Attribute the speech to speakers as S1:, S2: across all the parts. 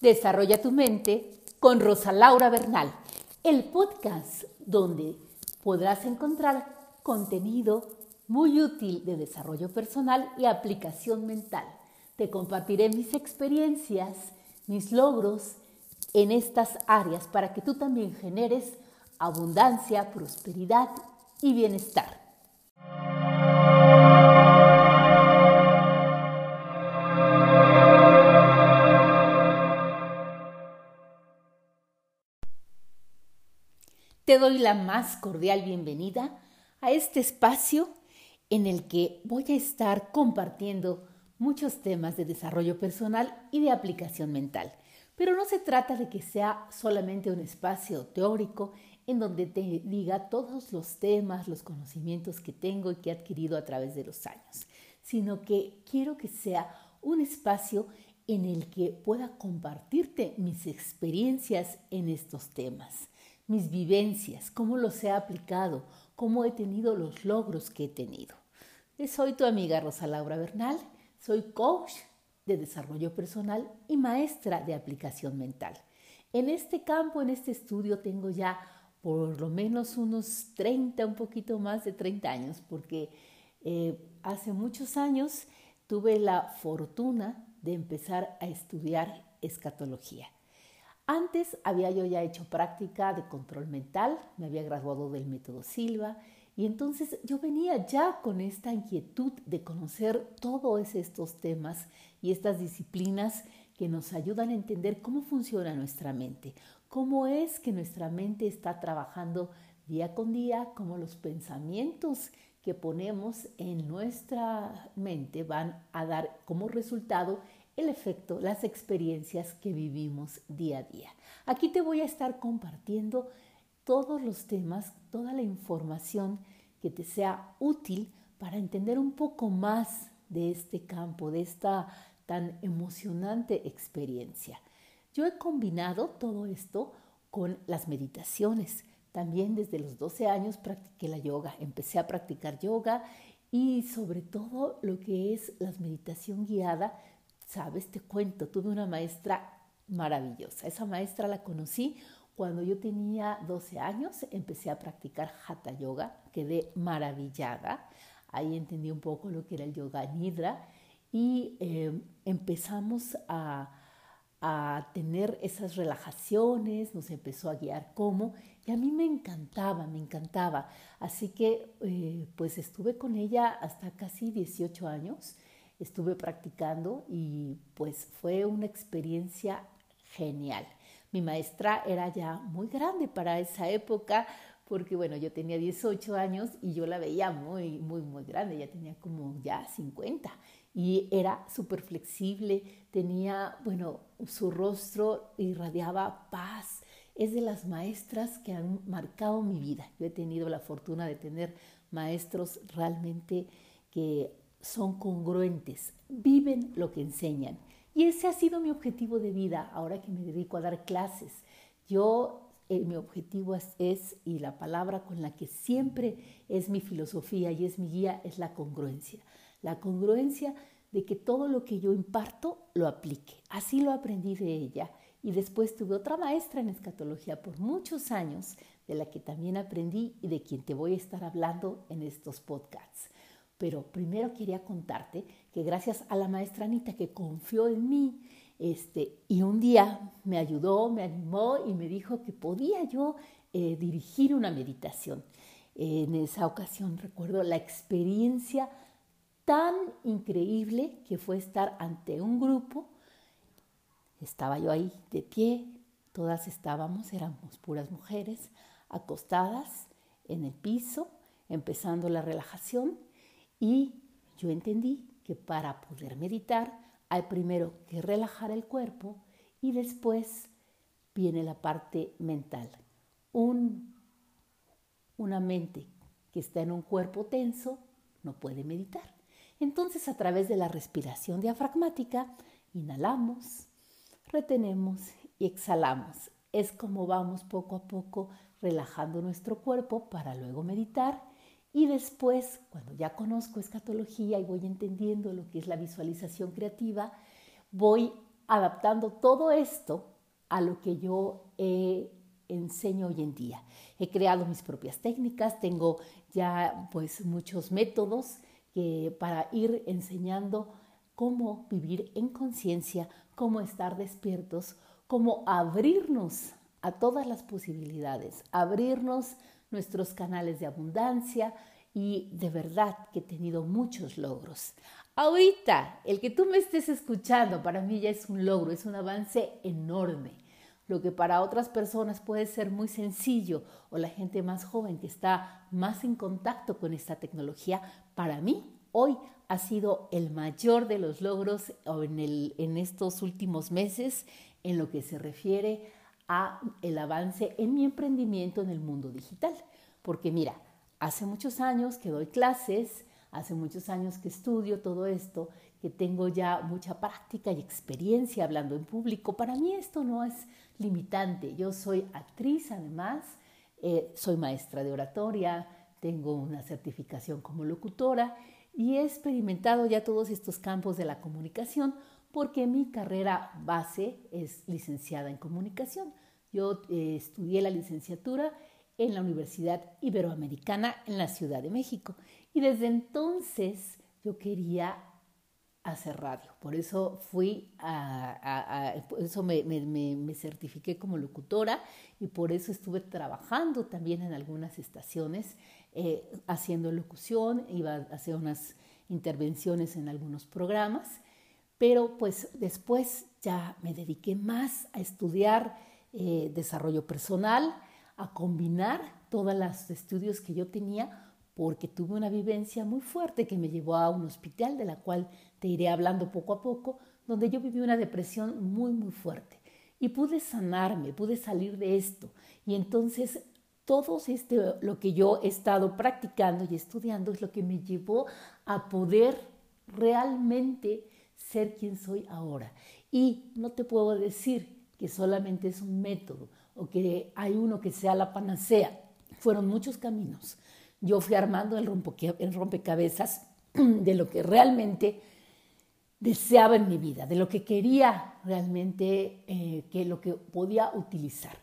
S1: Desarrolla tu mente con Rosa Laura Bernal, el podcast donde podrás encontrar contenido muy útil de desarrollo personal y aplicación mental. Te compartiré mis experiencias, mis logros en estas áreas para que tú también generes abundancia, prosperidad y bienestar. Te doy la más cordial bienvenida a este espacio en el que voy a estar compartiendo muchos temas de desarrollo personal y de aplicación mental. Pero no se trata de que sea solamente un espacio teórico en donde te diga todos los temas, los conocimientos que tengo y que he adquirido a través de los años, sino que quiero que sea un espacio en el que pueda compartirte mis experiencias en estos temas mis vivencias, cómo los he aplicado, cómo he tenido los logros que he tenido. Soy tu amiga Rosa Laura Bernal, soy coach de desarrollo personal y maestra de aplicación mental. En este campo, en este estudio, tengo ya por lo menos unos 30, un poquito más de 30 años, porque eh, hace muchos años tuve la fortuna de empezar a estudiar escatología. Antes había yo ya hecho práctica de control mental, me había graduado del método Silva y entonces yo venía ya con esta inquietud de conocer todos estos temas y estas disciplinas que nos ayudan a entender cómo funciona nuestra mente, cómo es que nuestra mente está trabajando día con día, cómo los pensamientos que ponemos en nuestra mente van a dar como resultado el efecto, las experiencias que vivimos día a día. Aquí te voy a estar compartiendo todos los temas, toda la información que te sea útil para entender un poco más de este campo, de esta tan emocionante experiencia. Yo he combinado todo esto con las meditaciones. También desde los 12 años practiqué la yoga, empecé a practicar yoga y sobre todo lo que es la meditación guiada Sabes, te cuento, tuve una maestra maravillosa. Esa maestra la conocí cuando yo tenía 12 años, empecé a practicar Hatha Yoga, quedé maravillada. Ahí entendí un poco lo que era el yoga nidra y eh, empezamos a, a, tener esas relajaciones, nos empezó a guiar cómo, y a mí me encantaba, me encantaba. Así que eh, pues estuve con ella hasta casi 18 años estuve practicando y pues fue una experiencia genial. Mi maestra era ya muy grande para esa época porque bueno, yo tenía 18 años y yo la veía muy, muy, muy grande, ya tenía como ya 50 y era súper flexible, tenía, bueno, su rostro irradiaba paz. Es de las maestras que han marcado mi vida. Yo he tenido la fortuna de tener maestros realmente que son congruentes, viven lo que enseñan. Y ese ha sido mi objetivo de vida ahora que me dedico a dar clases. Yo, eh, mi objetivo es, y la palabra con la que siempre es mi filosofía y es mi guía, es la congruencia. La congruencia de que todo lo que yo imparto lo aplique. Así lo aprendí de ella. Y después tuve otra maestra en escatología por muchos años, de la que también aprendí y de quien te voy a estar hablando en estos podcasts. Pero primero quería contarte que gracias a la maestra Anita que confió en mí, este, y un día me ayudó, me animó y me dijo que podía yo eh, dirigir una meditación. En esa ocasión recuerdo la experiencia tan increíble que fue estar ante un grupo. Estaba yo ahí de pie, todas estábamos, éramos puras mujeres, acostadas en el piso, empezando la relajación y yo entendí que para poder meditar hay primero que relajar el cuerpo y después viene la parte mental. una mente que está en un cuerpo tenso no puede meditar. Entonces a través de la respiración diafragmática inhalamos, retenemos y exhalamos. Es como vamos poco a poco relajando nuestro cuerpo para luego meditar y después, cuando ya conozco escatología y voy entendiendo lo que es la visualización creativa, voy adaptando todo esto a lo que yo enseño hoy en día. He creado mis propias técnicas, tengo ya pues muchos métodos que, para ir enseñando cómo vivir en conciencia, cómo estar despiertos, cómo abrirnos a todas las posibilidades, abrirnos nuestros canales de abundancia y de verdad que he tenido muchos logros. Ahorita, el que tú me estés escuchando, para mí ya es un logro, es un avance enorme. Lo que para otras personas puede ser muy sencillo o la gente más joven que está más en contacto con esta tecnología, para mí hoy ha sido el mayor de los logros en, en estos últimos meses en lo que se refiere a el avance en mi emprendimiento en el mundo digital. Porque mira, hace muchos años que doy clases, hace muchos años que estudio todo esto, que tengo ya mucha práctica y experiencia hablando en público. Para mí esto no es limitante. Yo soy actriz además, eh, soy maestra de oratoria, tengo una certificación como locutora y he experimentado ya todos estos campos de la comunicación porque mi carrera base es licenciada en comunicación. Yo eh, estudié la licenciatura en la Universidad Iberoamericana en la Ciudad de México y desde entonces yo quería hacer radio. Por eso fui a, eso me, me, certifiqué como locutora y por eso estuve trabajando también en algunas estaciones eh, haciendo locución, iba a hacer unas intervenciones en algunos programas, pero pues después ya me dediqué más a estudiar eh, desarrollo personal, a combinar todos los estudios que yo tenía porque tuve una vivencia muy fuerte que me llevó a un hospital, de la cual te iré hablando poco a poco, donde yo viví una depresión muy, muy fuerte. Y pude sanarme, pude salir de esto. Y entonces todo este, lo que yo he estado practicando y estudiando es lo que me llevó a poder realmente ser quien soy ahora. Y no te puedo decir que solamente es un método o que hay uno que sea la panacea. Fueron muchos caminos yo fui armando el, rompecabezas de lo que realmente deseaba en mi vida, de lo que quería realmente, eh, que lo que podía utilizar.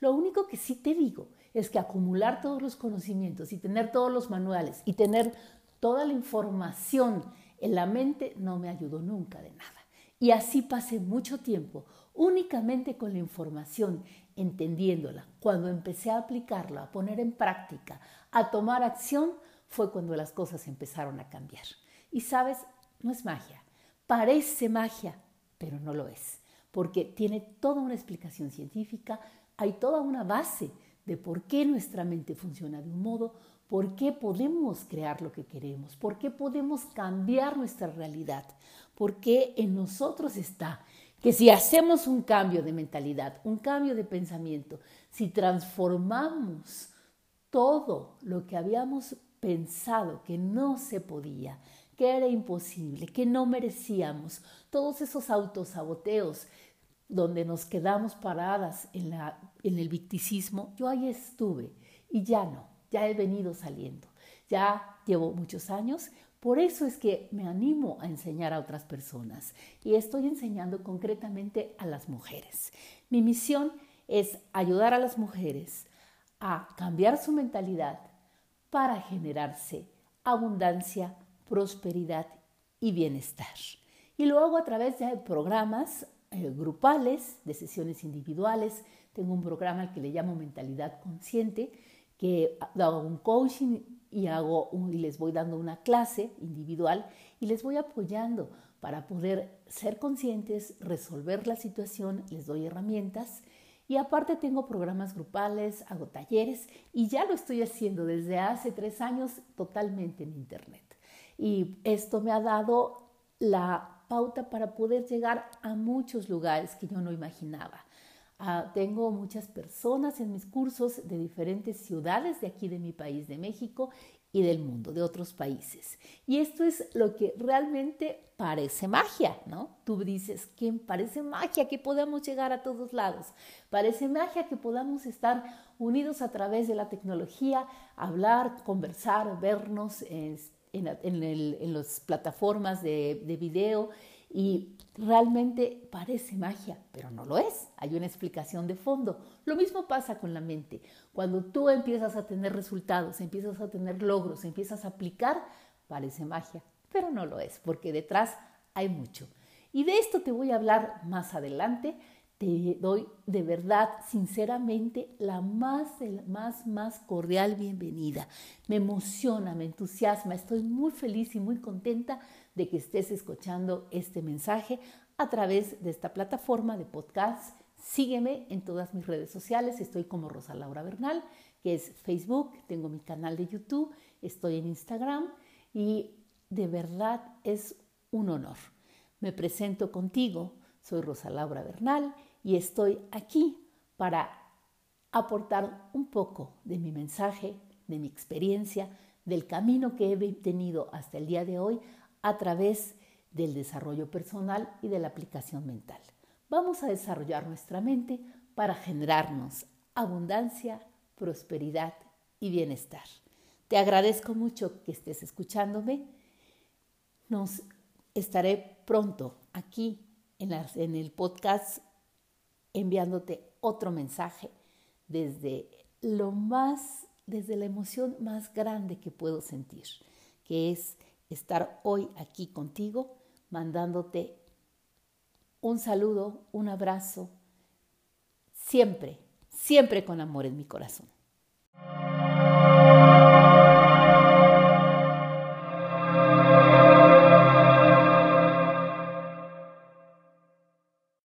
S1: Lo único que sí te digo es que acumular todos los conocimientos y tener todos los manuales y tener toda la información en la mente no me ayudó nunca de nada. Y así pasé mucho tiempo únicamente con la información, entendiéndola. Cuando empecé a aplicarla, a poner en práctica, a tomar acción, fue cuando las cosas empezaron a cambiar. Y sabes, no es magia. Parece magia, pero no lo es, porque tiene toda una explicación científica, hay toda una base de por qué nuestra mente funciona de un modo, por qué podemos crear lo que queremos, por qué podemos cambiar nuestra realidad, por qué en nosotros está que si hacemos un cambio de mentalidad, un cambio de pensamiento, si transformamos todo lo que habíamos pensado que no se podía, que era imposible, que no merecíamos, todos esos autosaboteos donde nos quedamos paradas en el victicismo, yo ahí estuve y ya no, ya he venido saliendo. Ya llevo muchos años, por eso es que me animo a enseñar a otras personas y estoy enseñando concretamente a las mujeres. Mi misión es ayudar a las mujeres a cambiar su mentalidad para generarse abundancia, prosperidad y bienestar. Y lo hago a través de programas eh, grupales, de sesiones individuales. Tengo un programa al que le llamo Mentalidad Consciente, que hago un coaching y, hago y les voy dando una clase individual y les voy apoyando para poder ser conscientes, resolver la situación, les doy herramientas y aparte tengo programas grupales, hago talleres y ya lo estoy haciendo desde hace tres años totalmente en Internet. Y esto me ha dado la pauta para poder llegar a muchos lugares que yo no imaginaba. Ah, tengo muchas personas en mis cursos de diferentes ciudades de aquí de mi país, de México y del mundo, de otros países. Y esto es lo que realmente parece magia, ¿no? Tú dices, ¿qué parece magia que podamos llegar a todos lados? Parece magia que podamos estar unidos a través de la tecnología, hablar, conversar, vernos en, en, las plataformas de, de video Y realmente parece magia, pero no lo es. Hay una explicación de fondo. Lo mismo pasa con la mente. Cuando tú empiezas a tener resultados, empiezas a tener logros, empiezas a aplicar, parece magia, pero no lo es, porque detrás hay mucho. Y de esto te voy a hablar más adelante. Te doy de verdad, sinceramente, la más, más, más cordial bienvenida. Me emociona, me entusiasma, estoy muy feliz y muy contenta de que estés escuchando este mensaje a través de esta plataforma de podcast. Sígueme en todas mis redes sociales, estoy como Rosa Laura Bernal, que es Facebook, tengo mi canal de YouTube, estoy en Instagram y de verdad es un honor. Me presento contigo, soy Rosa Laura Bernal y estoy aquí para aportar un poco de mi mensaje, de mi experiencia, del camino que he tenido hasta el día de hoy a través del desarrollo personal y de la aplicación mental. Vamos a desarrollar nuestra mente para generarnos abundancia, prosperidad y bienestar. Te agradezco mucho que estés escuchándome. Nos estaré pronto aquí en, el podcast enviándote otro mensaje desde lo más, desde la emoción más grande que puedo sentir, que es estar hoy aquí contigo, mandándote un saludo, un abrazo, siempre, siempre con amor en mi corazón.